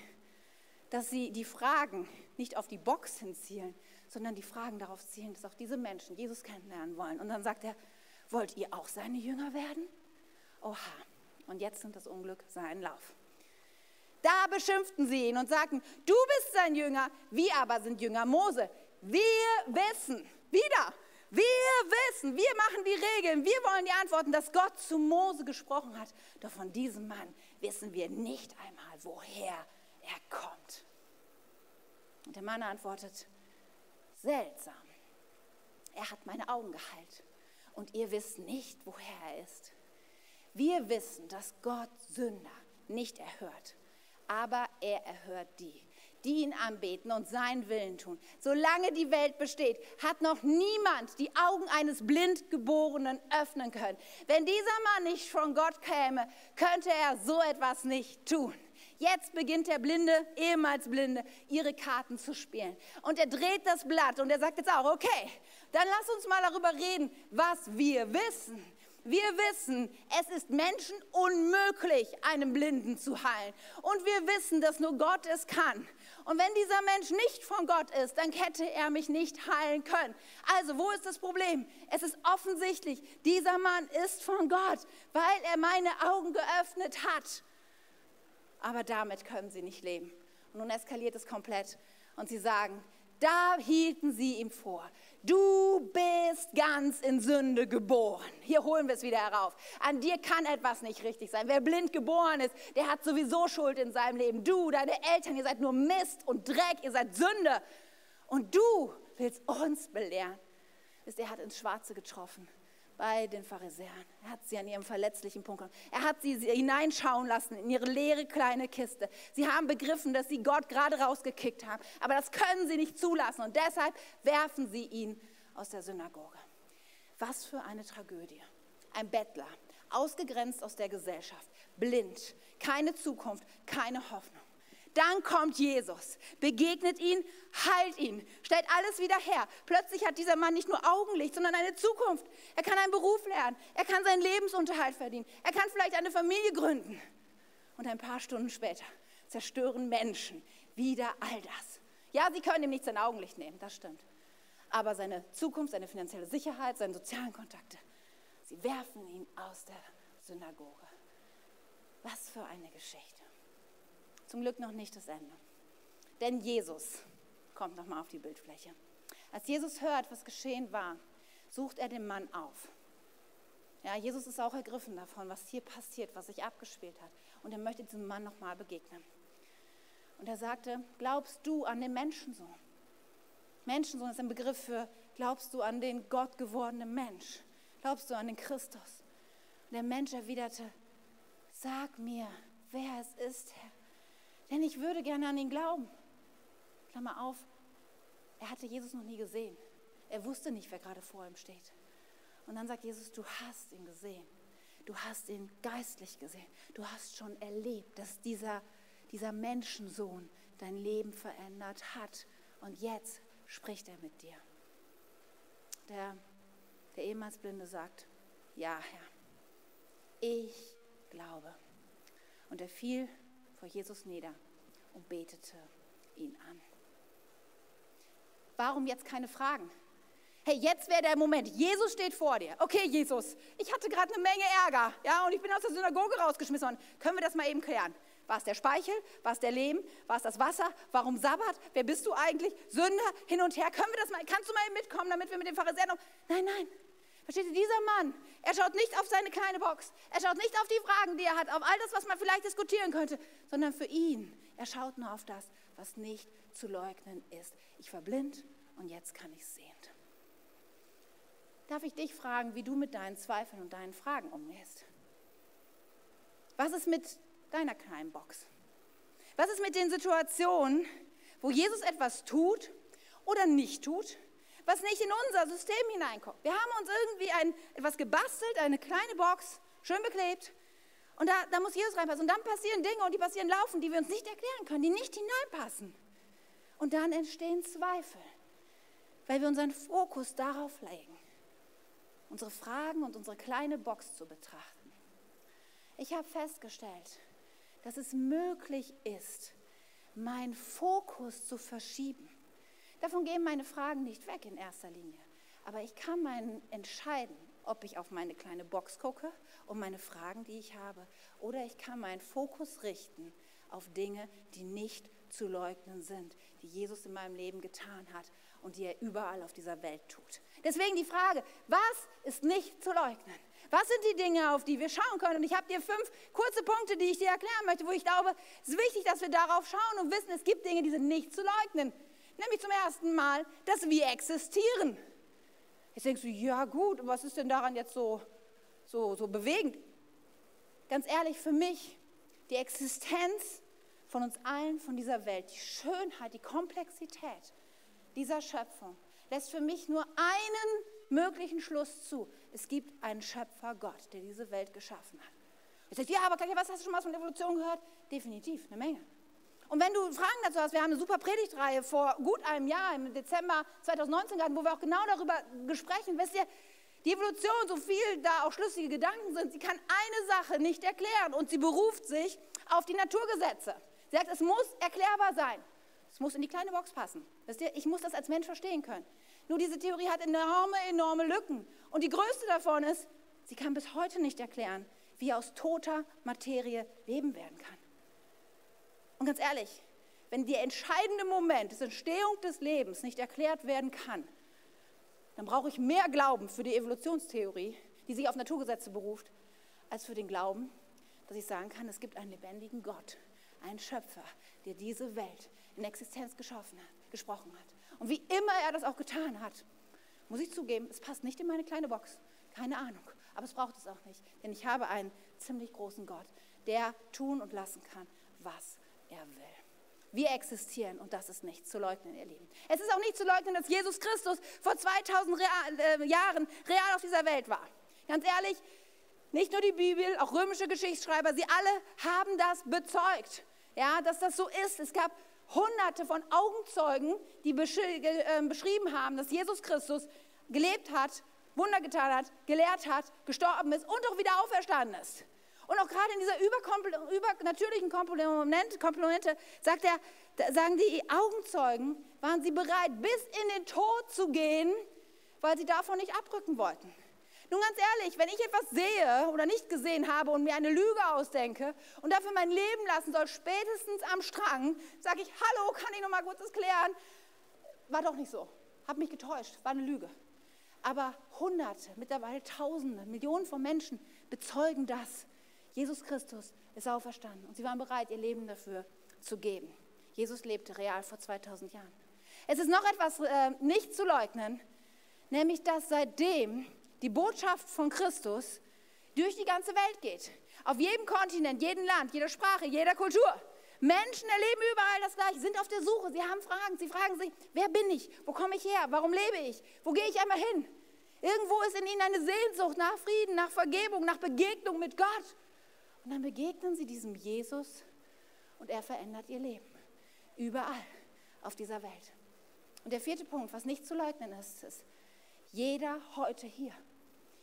dass sie die Fragen nicht auf die Box hinzielen, sondern die Fragen darauf zielen, dass auch diese Menschen Jesus kennenlernen wollen. Und dann sagt er, wollt ihr auch seine Jünger werden? Oha, und jetzt nimmt das Unglück seinen Lauf. Da beschimpften sie ihn und sagten, du bist sein Jünger, wir aber sind Jünger Mose. Wir wissen, wieder, wir wissen, wir machen die Regeln, wir wollen die Antworten, dass Gott zu Mose gesprochen hat. Doch von diesem Mann wissen wir nicht einmal, woher er kommt. Und der Mann antwortet, seltsam. Er hat meine Augen geheilt und ihr wisst nicht, woher er ist. Wir wissen, dass Gott Sünder nicht erhört, aber er erhört die, die ihn anbeten und seinen Willen tun. Solange die Welt besteht, hat noch niemand die Augen eines Blindgeborenen öffnen können. Wenn dieser Mann nicht von Gott käme, könnte er so etwas nicht tun. Jetzt beginnt der Blinde, ehemals Blinde, ihre Karten zu spielen. Und er dreht das Blatt und er sagt jetzt auch, okay, dann lass uns mal darüber reden, was wir wissen. Wir wissen, es ist Menschen unmöglich, einen Blinden zu heilen. Und wir wissen, dass nur Gott es kann. Und wenn dieser Mensch nicht von Gott ist, dann hätte er mich nicht heilen können. Also, wo ist das Problem? Es ist offensichtlich, dieser Mann ist von Gott, weil er meine Augen geöffnet hat. Aber damit können sie nicht leben. Und nun eskaliert es komplett. Und sie sagen, da hielten sie ihm vor, Du bist ganz in Sünde geboren. Hier holen wir es wieder herauf. An dir kann etwas nicht richtig sein. Wer blind geboren ist, der hat sowieso Schuld in seinem Leben. Du, deine Eltern, ihr seid nur Mist und Dreck, ihr seid Sünde. Und du willst uns belehren. Er hat ins Schwarze getroffen bei den Pharisäern. Er hat sie an ihrem verletzlichen Punkt. Er hat sie hineinschauen lassen in ihre leere kleine Kiste. Sie haben begriffen, dass sie Gott gerade rausgekickt haben. Aber das können sie nicht zulassen. Und deshalb werfen sie ihn aus der Synagoge. Was für eine Tragödie. Ein Bettler, ausgegrenzt aus der Gesellschaft, blind, keine Zukunft, keine Hoffnung. Dann kommt Jesus, begegnet ihn, heilt ihn, stellt alles wieder her. Plötzlich hat dieser Mann nicht nur Augenlicht, sondern eine Zukunft. Er kann einen Beruf lernen, er kann seinen Lebensunterhalt verdienen, er kann vielleicht eine Familie gründen. Und ein paar Stunden später zerstören Menschen wieder all das. Ja, sie können ihm nicht sein Augenlicht nehmen, das stimmt. Aber seine Zukunft, seine finanzielle Sicherheit, seine sozialen Kontakte, sie werfen ihn aus der Synagoge. Was für eine Geschichte. Zum Glück noch nicht das Ende. Denn Jesus kommt nochmal auf die Bildfläche. Als Jesus hört, was geschehen war, sucht er den Mann auf. Ja, Jesus ist auch ergriffen davon, was hier passiert, was sich abgespielt hat. Und er möchte diesem Mann nochmal begegnen. Und er sagte, glaubst du an den Menschensohn? Menschensohn ist ein Begriff für, glaubst du an den Gott gewordenen Mensch? Glaubst du an den Christus? Und der Mensch erwiderte, sag mir, wer es ist, Herr denn ich würde gerne an ihn glauben. Klammer auf, er hatte Jesus noch nie gesehen. Er wusste nicht, wer gerade vor ihm steht. Und dann sagt Jesus, du hast ihn gesehen. Du hast ihn geistlich gesehen. Du hast schon erlebt, dass dieser, dieser Menschensohn dein Leben verändert hat. Und jetzt spricht er mit dir. Der, der ehemals Blinde sagt, ja Herr, ich glaube. Und er fiel vor Jesus nieder und betete ihn an. Warum jetzt keine Fragen? Hey, jetzt wäre der Moment. Jesus steht vor dir. Okay, Jesus, ich hatte gerade eine Menge Ärger, ja, und ich bin aus der Synagoge rausgeschmissen worden. Können wir das mal eben klären? War es der Speichel? War es der Lehm? War es das Wasser? Warum Sabbat? Wer bist du eigentlich? Sünder? Hin und her. Können wir das mal? Kannst du mal eben mitkommen, damit wir mit dem Pharisäern? Nein, nein. Versteht ihr, dieser Mann, er schaut nicht auf seine kleine Box, er schaut nicht auf die Fragen, die er hat, auf all das, was man vielleicht diskutieren könnte, sondern für ihn, er schaut nur auf das, was nicht zu leugnen ist. Ich war blind und jetzt kann ich sehen. Darf ich dich fragen, wie du mit deinen Zweifeln und deinen Fragen umgehst? Was ist mit deiner kleinen Box? Was ist mit den Situationen, wo Jesus etwas tut oder nicht tut, was nicht in unser System hineinkommt. Wir haben uns irgendwie ein, etwas gebastelt, eine kleine Box, schön beklebt. Und da, da muss Jesus reinpassen. Und dann passieren Dinge und die passieren laufen, die wir uns nicht erklären können, die nicht hineinpassen. Und dann entstehen Zweifel, weil wir unseren Fokus darauf legen, unsere Fragen und unsere kleine Box zu betrachten. Ich habe festgestellt, dass es möglich ist, meinen Fokus zu verschieben Davon gehen meine Fragen nicht weg in erster Linie. Aber ich kann meinen entscheiden, ob ich auf meine kleine Box gucke und meine Fragen, die ich habe, oder ich kann meinen Fokus richten auf Dinge, die nicht zu leugnen sind, die Jesus in meinem Leben getan hat und die er überall auf dieser Welt tut. Deswegen die Frage, was ist nicht zu leugnen? Was sind die Dinge, auf die wir schauen können? Und ich habe dir fünf kurze Punkte, die ich dir erklären möchte, wo ich glaube, es ist wichtig, dass wir darauf schauen und wissen, es gibt Dinge, die sind nicht zu leugnen. Nämlich zum ersten Mal, dass wir existieren. Jetzt denkst du, ja gut, was ist denn daran jetzt so, so, so bewegend? Ganz ehrlich, für mich, die Existenz von uns allen, von dieser Welt, die Schönheit, die Komplexität dieser Schöpfung lässt für mich nur einen möglichen Schluss zu. Es gibt einen Schöpfer Gott, der diese Welt geschaffen hat. Ich sage, ja, aber was hast du schon mal von Evolution gehört? Definitiv, eine Menge. Und wenn du Fragen dazu hast, wir haben eine super Predigtreihe vor gut einem Jahr, im Dezember 2019 gehabt, wo wir auch genau darüber gesprochen, wisst ihr, Die Evolution, so viel da auch schlüssige Gedanken sind, sie kann eine Sache nicht erklären und sie beruft sich auf die Naturgesetze. Sie sagt, es muss erklärbar sein. Es muss in die kleine Box passen. Ich muss das als Mensch verstehen können. Nur diese Theorie hat enorme, enorme Lücken. Und die größte davon ist, sie kann bis heute nicht erklären, wie aus toter Materie Leben werden kann. Und ganz ehrlich, wenn der entscheidende Moment des Entstehung des Lebens nicht erklärt werden kann, dann brauche ich mehr Glauben für die Evolutionstheorie, die sich auf Naturgesetze beruft, als für den Glauben, dass ich sagen kann, es gibt einen lebendigen Gott, einen Schöpfer, der diese Welt in Existenz geschaffen hat, gesprochen hat. Und wie immer er das auch getan hat, muss ich zugeben, es passt nicht in meine kleine Box. Keine Ahnung. Aber es braucht es auch nicht. Denn ich habe einen ziemlich großen Gott, der tun und lassen kann, was er will. Wir existieren und das ist nicht zu leugnen, ihr Lieben. Es ist auch nicht zu leugnen, dass Jesus Christus vor 2000 real, äh, Jahren real auf dieser Welt war. Ganz ehrlich, nicht nur die Bibel, auch römische Geschichtsschreiber, sie alle haben das bezeugt, ja, dass das so ist. Es gab hunderte von Augenzeugen, die ähm, beschrieben haben, dass Jesus Christus gelebt hat, Wunder getan hat, gelehrt hat, gestorben ist und auch wieder auferstanden ist. Und auch gerade in dieser übernatürlichen Komponente, Komponente sagt er, sagen die Augenzeugen, waren sie bereit, bis in den Tod zu gehen, weil sie davon nicht abrücken wollten. Nun ganz ehrlich, wenn ich etwas sehe oder nicht gesehen habe und mir eine Lüge ausdenke und dafür mein Leben lassen soll, spätestens am Strang, sage ich, hallo, kann ich noch mal kurz klären? War doch nicht so. Hab mich getäuscht, war eine Lüge. Aber Hunderte, mittlerweile Tausende, Millionen von Menschen bezeugen das. Jesus Christus ist auferstanden und sie waren bereit, ihr Leben dafür zu geben. Jesus lebte real vor 2000 Jahren. Es ist noch etwas äh, nicht zu leugnen, nämlich dass seitdem die Botschaft von Christus durch die ganze Welt geht. Auf jedem Kontinent, jedem Land, jeder Sprache, jeder Kultur. Menschen erleben überall das Gleiche, sind auf der Suche, sie haben Fragen, sie fragen sich, wer bin ich, wo komme ich her, warum lebe ich, wo gehe ich einmal hin. Irgendwo ist in ihnen eine Sehnsucht nach Frieden, nach Vergebung, nach Begegnung mit Gott. Und dann begegnen sie diesem Jesus und er verändert ihr Leben. Überall auf dieser Welt. Und der vierte Punkt, was nicht zu leugnen ist, ist, jeder heute hier,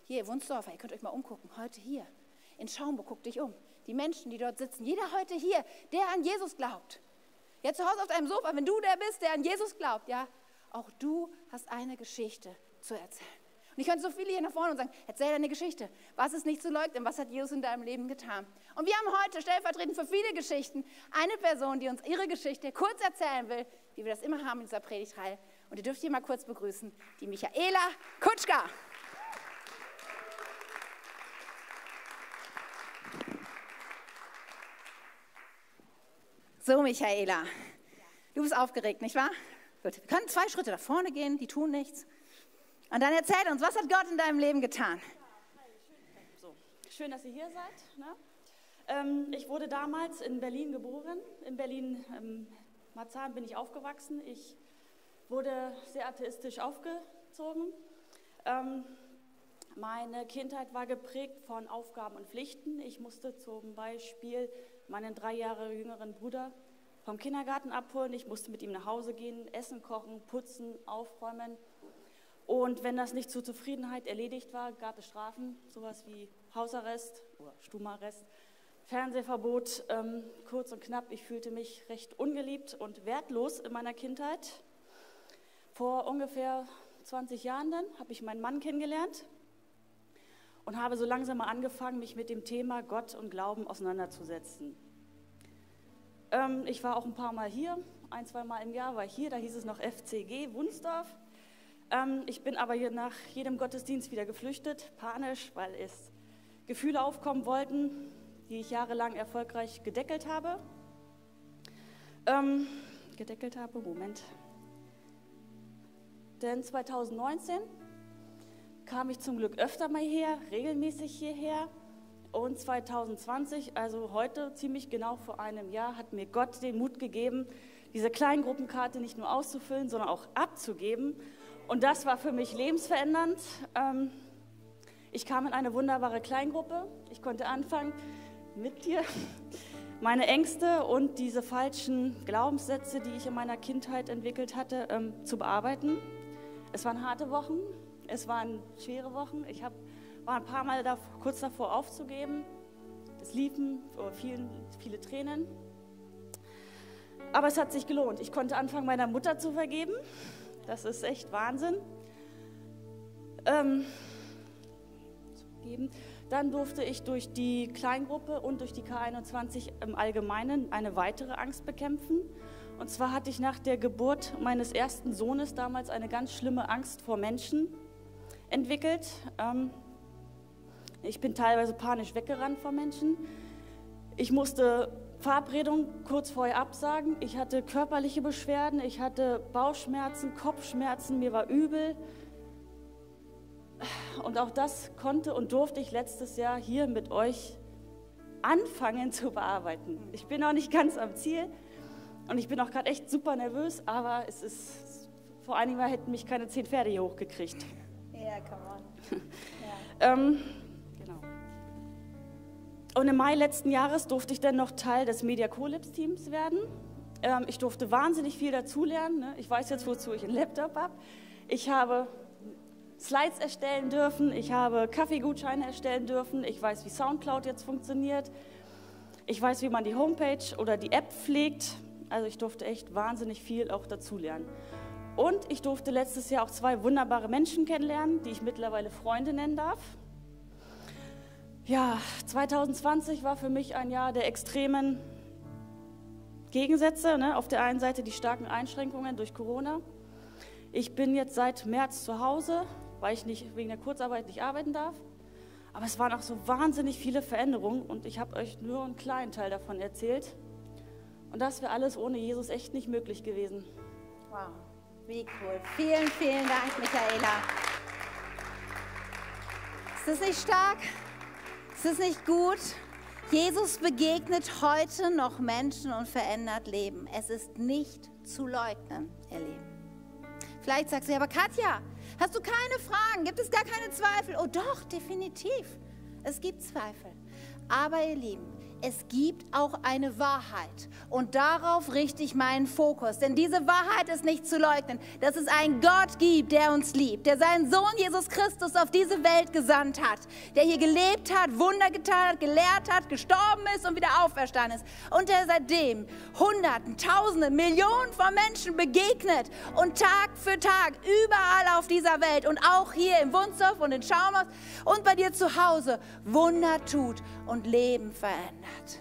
hier, Wunsdorfer, ihr könnt euch mal umgucken, heute hier, in Schaumburg, guck dich um, die Menschen, die dort sitzen, jeder heute hier, der an Jesus glaubt. Jetzt zu Hause auf deinem Sofa, wenn du der bist, der an Jesus glaubt, ja, auch du hast eine Geschichte zu erzählen. Und ich könnte so viele hier nach vorne und sagen, erzähl deine Geschichte. Was ist nicht zu leugnen? Was hat Jesus in deinem Leben getan? Und wir haben heute stellvertretend für viele Geschichten eine Person, die uns ihre Geschichte kurz erzählen will, wie wir das immer haben in dieser Predigtreihe. Und ihr dürft hier mal kurz begrüßen, die Michaela Kutschka. So, Michaela, du bist aufgeregt, nicht wahr? Gut, wir können zwei Schritte nach vorne gehen, die tun nichts. Und dann erzähl uns, was hat Gott in deinem Leben getan? So, schön, dass ihr hier seid. Ne? Ähm, ich wurde damals in Berlin geboren. In Berlin, ähm, Marzahn, bin ich aufgewachsen. Ich wurde sehr atheistisch aufgezogen. Ähm, meine Kindheit war geprägt von Aufgaben und Pflichten. Ich musste zum Beispiel meinen drei Jahre jüngeren Bruder vom Kindergarten abholen. Ich musste mit ihm nach Hause gehen, Essen kochen, putzen, aufräumen. Und wenn das nicht zur Zufriedenheit erledigt war, gab es Strafen, sowas wie Hausarrest oder Stumarrest, Fernsehverbot. Ähm, kurz und knapp, ich fühlte mich recht ungeliebt und wertlos in meiner Kindheit. Vor ungefähr 20 Jahren dann habe ich meinen Mann kennengelernt und habe so langsam mal angefangen, mich mit dem Thema Gott und Glauben auseinanderzusetzen. Ähm, ich war auch ein paar Mal hier, ein, zwei Mal im Jahr war ich hier, da hieß es noch FCG Wunsdorf. Ähm, ich bin aber hier nach jedem Gottesdienst wieder geflüchtet, panisch, weil es Gefühle aufkommen wollten, die ich jahrelang erfolgreich gedeckelt habe. Ähm, gedeckelt habe, Moment. Denn 2019 kam ich zum Glück öfter mal her, regelmäßig hierher. Und 2020, also heute ziemlich genau vor einem Jahr, hat mir Gott den Mut gegeben, diese Kleingruppenkarte nicht nur auszufüllen, sondern auch abzugeben und das war für mich lebensverändernd. Ähm, ich kam in eine wunderbare Kleingruppe. Ich konnte anfangen, mit dir meine Ängste und diese falschen Glaubenssätze, die ich in meiner Kindheit entwickelt hatte, ähm, zu bearbeiten. Es waren harte Wochen. Es waren schwere Wochen. Ich hab, war ein paar Mal da, kurz davor aufzugeben. Es liefen vielen, viele Tränen. Aber es hat sich gelohnt. Ich konnte anfangen, meiner Mutter zu vergeben. Das ist echt Wahnsinn. Ähm, Dann durfte ich durch die Kleingruppe und durch die K21 im Allgemeinen eine weitere Angst bekämpfen. Und zwar hatte ich nach der Geburt meines ersten Sohnes damals eine ganz schlimme Angst vor Menschen entwickelt. Ähm, ich bin teilweise panisch weggerannt vor Menschen. Ich musste Verabredung kurz vorher absagen. Ich hatte körperliche Beschwerden, ich hatte Bauchschmerzen, Kopfschmerzen, mir war übel. Und auch das konnte und durfte ich letztes Jahr hier mit euch anfangen zu bearbeiten. Ich bin noch nicht ganz am Ziel und ich bin auch gerade echt super nervös, aber es ist, vor einigen Mal hätten mich keine zehn Pferde hier hochgekriegt. Ja, yeah, come on. Ja. ähm, und im Mai letzten Jahres durfte ich dann noch Teil des Media Collabs-Teams werden. Ähm, ich durfte wahnsinnig viel dazulernen. Ne? Ich weiß jetzt, wozu ich einen Laptop habe. Ich habe Slides erstellen dürfen, ich habe Kaffeegutscheine erstellen dürfen, ich weiß, wie Soundcloud jetzt funktioniert, ich weiß, wie man die Homepage oder die App pflegt. Also ich durfte echt wahnsinnig viel auch dazulernen. Und ich durfte letztes Jahr auch zwei wunderbare Menschen kennenlernen, die ich mittlerweile Freunde nennen darf. Ja, 2020 war für mich ein Jahr der extremen Gegensätze. Ne? Auf der einen Seite die starken Einschränkungen durch Corona. Ich bin jetzt seit März zu Hause, weil ich nicht wegen der Kurzarbeit nicht arbeiten darf. Aber es waren auch so wahnsinnig viele Veränderungen und ich habe euch nur einen kleinen Teil davon erzählt. Und das wäre alles ohne Jesus echt nicht möglich gewesen. Wow, wie cool. Vielen, vielen Dank, Michaela. Ist das nicht stark? Ist es nicht gut? Jesus begegnet heute noch Menschen und verändert Leben. Es ist nicht zu leugnen, ihr Lieben. Vielleicht sagst du, aber Katja, hast du keine Fragen? Gibt es gar keine Zweifel? Oh doch, definitiv. Es gibt Zweifel. Aber ihr Lieben, es gibt auch eine Wahrheit. Und darauf richte ich meinen Fokus. Denn diese Wahrheit ist nicht zu leugnen, dass es einen Gott gibt, der uns liebt, der seinen Sohn Jesus Christus auf diese Welt gesandt hat, der hier gelebt hat, Wunder getan hat, gelehrt hat, gestorben ist und wieder auferstanden ist. Und der seitdem Hunderten, Tausenden, Millionen von Menschen begegnet und Tag für Tag überall auf dieser Welt und auch hier im Wunsdorf und in Schaumhaus und bei dir zu Hause Wunder tut und Leben verändert hat.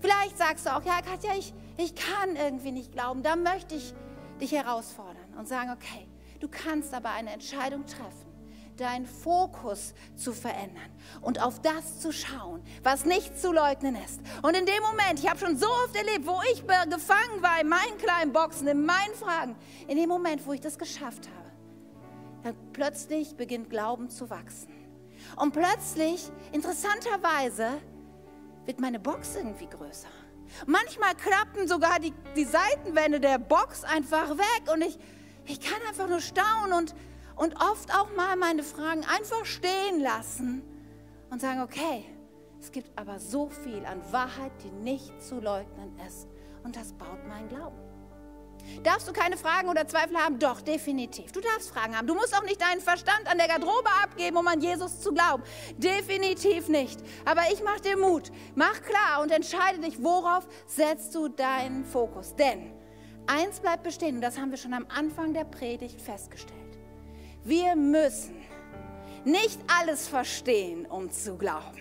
Vielleicht sagst du auch, ja Katja, ich, ich kann irgendwie nicht glauben. Da möchte ich dich herausfordern und sagen, okay, du kannst aber eine Entscheidung treffen deinen Fokus zu verändern und auf das zu schauen, was nicht zu leugnen ist. Und in dem Moment, ich habe schon so oft erlebt, wo ich gefangen war in meinen kleinen Boxen, in meinen Fragen, in dem Moment, wo ich das geschafft habe, dann plötzlich beginnt Glauben zu wachsen. Und plötzlich, interessanterweise, wird meine Box irgendwie größer. Manchmal klappen sogar die, die Seitenwände der Box einfach weg und ich, ich kann einfach nur staunen und, und oft auch mal meine Fragen einfach stehen lassen und sagen, okay, es gibt aber so viel an Wahrheit, die nicht zu leugnen ist und das baut meinen Glauben. Darfst du keine Fragen oder Zweifel haben? Doch, definitiv. Du darfst Fragen haben. Du musst auch nicht deinen Verstand an der Garderobe abgeben, um an Jesus zu glauben. Definitiv nicht. Aber ich mache dir Mut. Mach klar und entscheide dich, worauf setzt du deinen Fokus. Denn eins bleibt bestehen, und das haben wir schon am Anfang der Predigt festgestellt. Wir müssen nicht alles verstehen, um zu glauben.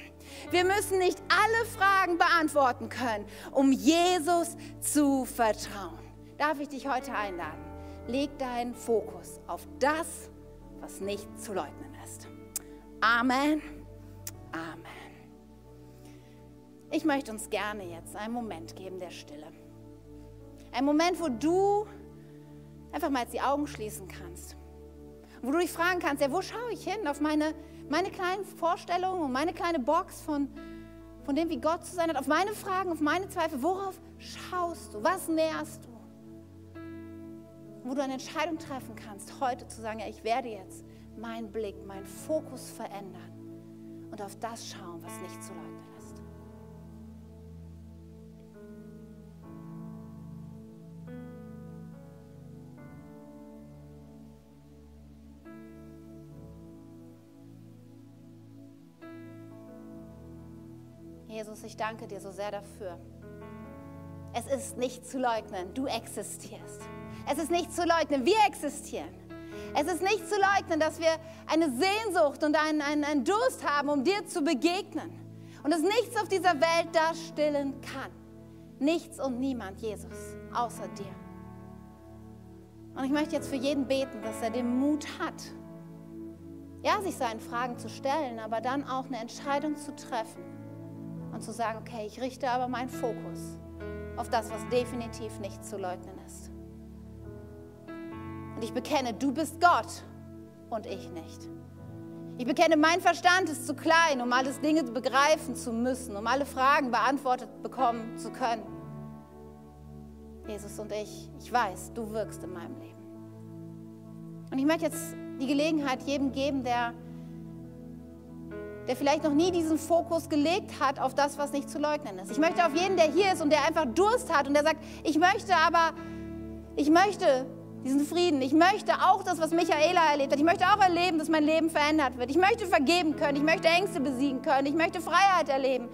Wir müssen nicht alle Fragen beantworten können, um Jesus zu vertrauen darf ich dich heute einladen. Leg deinen Fokus auf das, was nicht zu leugnen ist. Amen. Amen. Ich möchte uns gerne jetzt einen Moment geben der Stille. Ein Moment, wo du einfach mal jetzt die Augen schließen kannst. Wo du dich fragen kannst, ja, wo schaue ich hin? Auf meine, meine kleinen Vorstellungen und meine kleine Box von, von dem, wie Gott zu sein hat, auf meine Fragen, auf meine Zweifel. Worauf schaust du? Was näherst du? wo du eine Entscheidung treffen kannst, heute zu sagen, ja, ich werde jetzt meinen Blick, meinen Fokus verändern und auf das schauen, was nicht zu leugnen ist. Jesus, ich danke dir so sehr dafür. Es ist nicht zu leugnen, du existierst. Es ist nicht zu leugnen, wir existieren. Es ist nicht zu leugnen, dass wir eine Sehnsucht und einen, einen, einen Durst haben, um dir zu begegnen. Und dass nichts auf dieser Welt das stillen kann. Nichts und niemand, Jesus, außer dir. Und ich möchte jetzt für jeden beten, dass er den Mut hat, ja, sich seinen Fragen zu stellen, aber dann auch eine Entscheidung zu treffen und zu sagen, okay, ich richte aber meinen Fokus auf das, was definitiv nicht zu leugnen ist. Und ich bekenne, du bist Gott und ich nicht. Ich bekenne, mein Verstand ist zu klein, um alles Dinge begreifen zu müssen, um alle Fragen beantwortet bekommen zu können. Jesus und ich, ich weiß, du wirkst in meinem Leben. Und ich möchte jetzt die Gelegenheit jedem geben, der, der vielleicht noch nie diesen Fokus gelegt hat auf das, was nicht zu leugnen ist. Ich möchte auf jeden, der hier ist und der einfach Durst hat und der sagt, ich möchte aber, ich möchte diesen Frieden. Ich möchte auch das, was Michaela erlebt hat. Ich möchte auch erleben, dass mein Leben verändert wird. Ich möchte vergeben können. Ich möchte Ängste besiegen können. Ich möchte Freiheit erleben.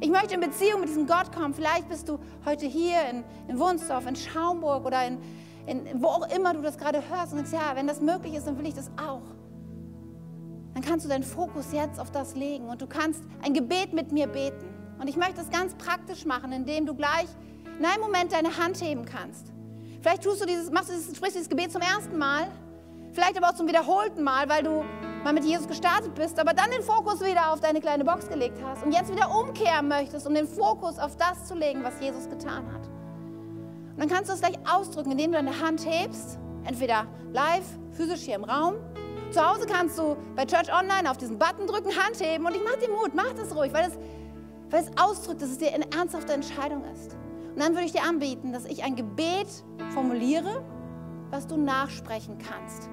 Ich möchte in Beziehung mit diesem Gott kommen. Vielleicht bist du heute hier in, in Wunsdorf, in Schaumburg oder in, in, wo auch immer du das gerade hörst und sagst, ja, wenn das möglich ist, dann will ich das auch. Dann kannst du deinen Fokus jetzt auf das legen und du kannst ein Gebet mit mir beten. Und ich möchte das ganz praktisch machen, indem du gleich in einem Moment deine Hand heben kannst. Vielleicht tust du dieses, machst du dieses, sprichst dieses Gebet zum ersten Mal, vielleicht aber auch zum wiederholten Mal, weil du mal mit Jesus gestartet bist, aber dann den Fokus wieder auf deine kleine Box gelegt hast und jetzt wieder umkehren möchtest, um den Fokus auf das zu legen, was Jesus getan hat. Und dann kannst du es gleich ausdrücken, indem du deine Hand hebst, entweder live, physisch hier im Raum. Zu Hause kannst du bei Church Online auf diesen Button drücken, Hand heben und ich mach dir Mut, mach das ruhig, weil es, weil es ausdrückt, dass es dir eine ernsthafte Entscheidung ist. Und dann würde ich dir anbieten, dass ich ein Gebet formuliere, was du nachsprechen kannst.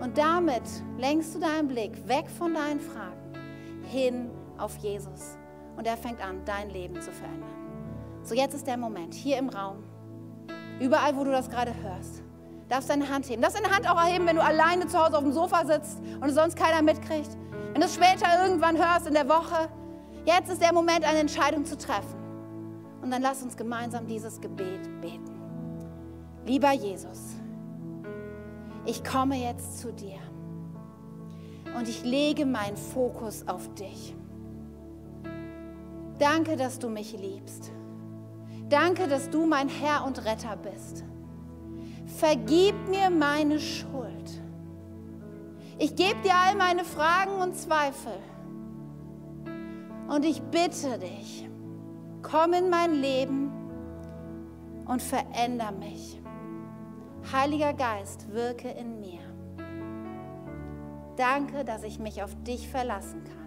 Und damit lenkst du deinen Blick weg von deinen Fragen hin auf Jesus. Und er fängt an, dein Leben zu verändern. So, jetzt ist der Moment, hier im Raum, überall, wo du das gerade hörst. Darfst deine Hand heben. Darfst deine Hand auch erheben, wenn du alleine zu Hause auf dem Sofa sitzt und es sonst keiner mitkriegt. Wenn du es später irgendwann hörst in der Woche. Jetzt ist der Moment, eine Entscheidung zu treffen. Und dann lass uns gemeinsam dieses Gebet beten. Lieber Jesus, ich komme jetzt zu dir und ich lege meinen Fokus auf dich. Danke, dass du mich liebst. Danke, dass du mein Herr und Retter bist. Vergib mir meine Schuld. Ich gebe dir all meine Fragen und Zweifel. Und ich bitte dich, Komm in mein Leben und veränder mich. Heiliger Geist, wirke in mir. Danke, dass ich mich auf dich verlassen kann.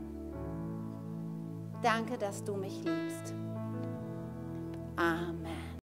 Danke, dass du mich liebst. Amen.